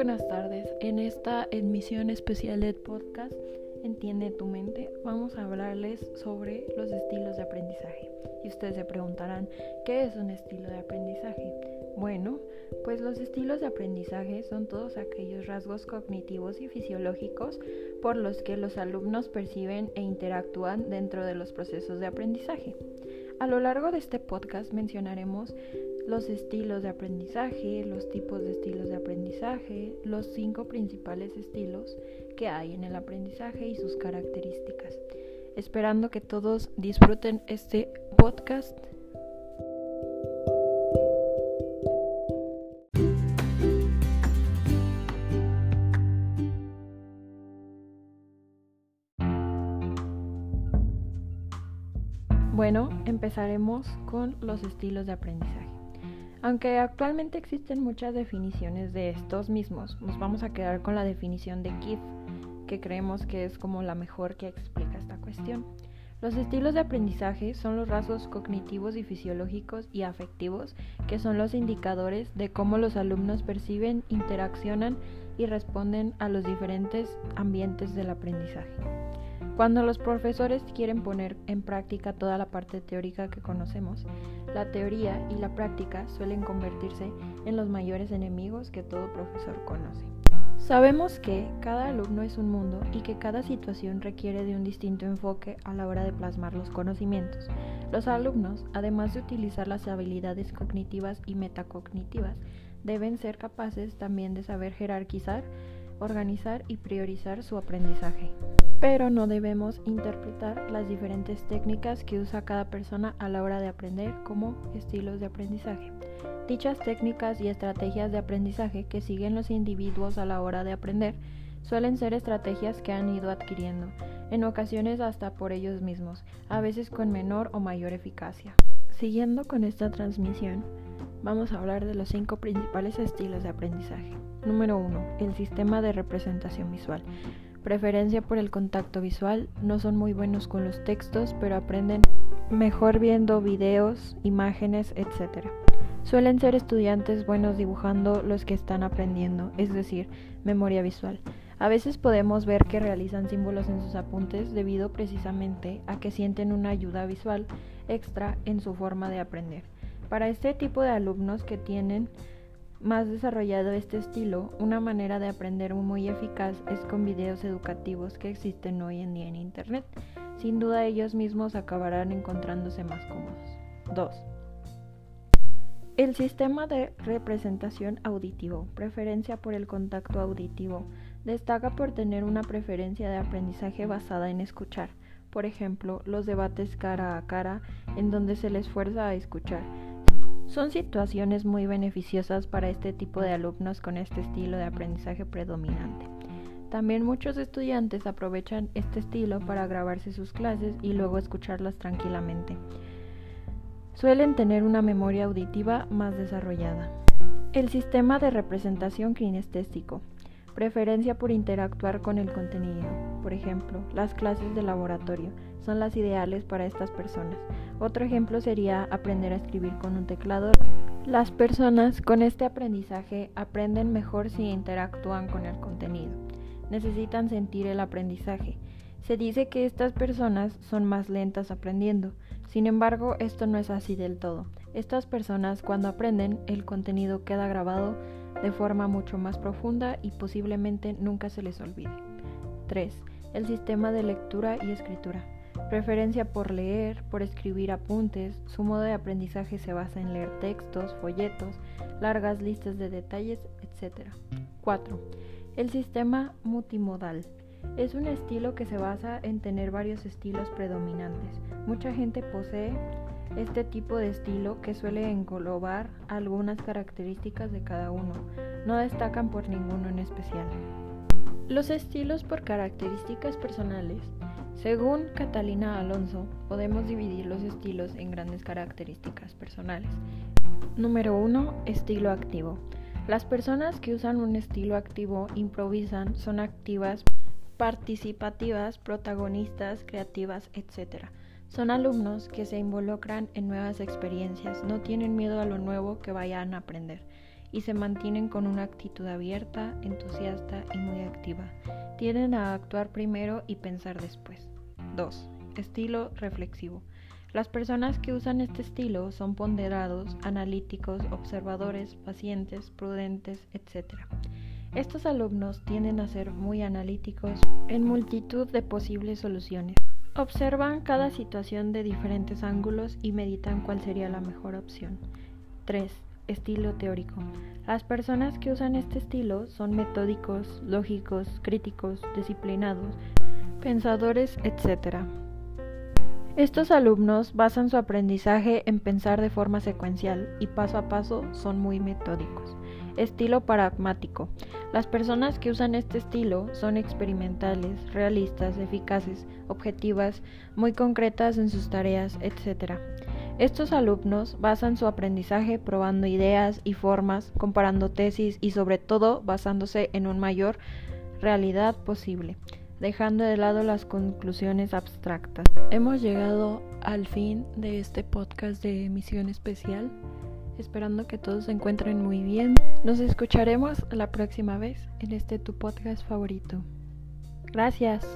buenas tardes. En esta emisión especial del podcast Entiende tu mente, vamos a hablarles sobre los estilos de aprendizaje. Y ustedes se preguntarán, ¿qué es un estilo de aprendizaje? Bueno, pues los estilos de aprendizaje son todos aquellos rasgos cognitivos y fisiológicos por los que los alumnos perciben e interactúan dentro de los procesos de aprendizaje. A lo largo de este podcast mencionaremos los estilos de aprendizaje, los tipos de estilos de aprendizaje, los cinco principales estilos que hay en el aprendizaje y sus características. Esperando que todos disfruten este podcast. Bueno, empezaremos con los estilos de aprendizaje. Aunque actualmente existen muchas definiciones de estos mismos, nos vamos a quedar con la definición de Keith, que creemos que es como la mejor que explica esta cuestión. Los estilos de aprendizaje son los rasgos cognitivos y fisiológicos y afectivos que son los indicadores de cómo los alumnos perciben, interaccionan y responden a los diferentes ambientes del aprendizaje. Cuando los profesores quieren poner en práctica toda la parte teórica que conocemos, la teoría y la práctica suelen convertirse en los mayores enemigos que todo profesor conoce. Sabemos que cada alumno es un mundo y que cada situación requiere de un distinto enfoque a la hora de plasmar los conocimientos. Los alumnos, además de utilizar las habilidades cognitivas y metacognitivas, deben ser capaces también de saber jerarquizar, organizar y priorizar su aprendizaje pero no debemos interpretar las diferentes técnicas que usa cada persona a la hora de aprender como estilos de aprendizaje. Dichas técnicas y estrategias de aprendizaje que siguen los individuos a la hora de aprender suelen ser estrategias que han ido adquiriendo, en ocasiones hasta por ellos mismos, a veces con menor o mayor eficacia. Siguiendo con esta transmisión, vamos a hablar de los cinco principales estilos de aprendizaje. Número 1. El sistema de representación visual preferencia por el contacto visual, no son muy buenos con los textos, pero aprenden mejor viendo videos, imágenes, etc. Suelen ser estudiantes buenos dibujando los que están aprendiendo, es decir, memoria visual. A veces podemos ver que realizan símbolos en sus apuntes debido precisamente a que sienten una ayuda visual extra en su forma de aprender. Para este tipo de alumnos que tienen más desarrollado este estilo, una manera de aprender muy eficaz es con videos educativos que existen hoy en día en Internet. Sin duda ellos mismos acabarán encontrándose más cómodos. 2. El sistema de representación auditivo, preferencia por el contacto auditivo, destaca por tener una preferencia de aprendizaje basada en escuchar. Por ejemplo, los debates cara a cara en donde se les fuerza a escuchar son situaciones muy beneficiosas para este tipo de alumnos con este estilo de aprendizaje predominante. También muchos estudiantes aprovechan este estilo para grabarse sus clases y luego escucharlas tranquilamente. Suelen tener una memoria auditiva más desarrollada. El sistema de representación kinestésico. Preferencia por interactuar con el contenido. Por ejemplo, las clases de laboratorio son las ideales para estas personas. Otro ejemplo sería aprender a escribir con un teclado. Las personas con este aprendizaje aprenden mejor si interactúan con el contenido. Necesitan sentir el aprendizaje. Se dice que estas personas son más lentas aprendiendo. Sin embargo, esto no es así del todo. Estas personas cuando aprenden, el contenido queda grabado de forma mucho más profunda y posiblemente nunca se les olvide. 3. El sistema de lectura y escritura. Preferencia por leer, por escribir apuntes, su modo de aprendizaje se basa en leer textos, folletos, largas listas de detalles, etc. 4. El sistema multimodal. Es un estilo que se basa en tener varios estilos predominantes. Mucha gente posee este tipo de estilo que suele englobar algunas características de cada uno. No destacan por ninguno en especial. Los estilos por características personales según Catalina Alonso, podemos dividir los estilos en grandes características personales. Número 1. Estilo activo. Las personas que usan un estilo activo improvisan, son activas, participativas, protagonistas, creativas, etc. Son alumnos que se involucran en nuevas experiencias, no tienen miedo a lo nuevo que vayan a aprender y se mantienen con una actitud abierta, entusiasta y muy activa. Tienden a actuar primero y pensar después. 2. Estilo reflexivo. Las personas que usan este estilo son ponderados, analíticos, observadores, pacientes, prudentes, etc. Estos alumnos tienden a ser muy analíticos en multitud de posibles soluciones. Observan cada situación de diferentes ángulos y meditan cuál sería la mejor opción. 3. Estilo teórico. Las personas que usan este estilo son metódicos, lógicos, críticos, disciplinados, pensadores, etc. Estos alumnos basan su aprendizaje en pensar de forma secuencial y paso a paso son muy metódicos. Estilo pragmático. Las personas que usan este estilo son experimentales, realistas, eficaces, objetivas, muy concretas en sus tareas, etc. Estos alumnos basan su aprendizaje probando ideas y formas, comparando tesis y sobre todo basándose en un mayor realidad posible dejando de lado las conclusiones abstractas. Hemos llegado al fin de este podcast de emisión especial, esperando que todos se encuentren muy bien. Nos escucharemos la próxima vez en este tu podcast favorito. Gracias.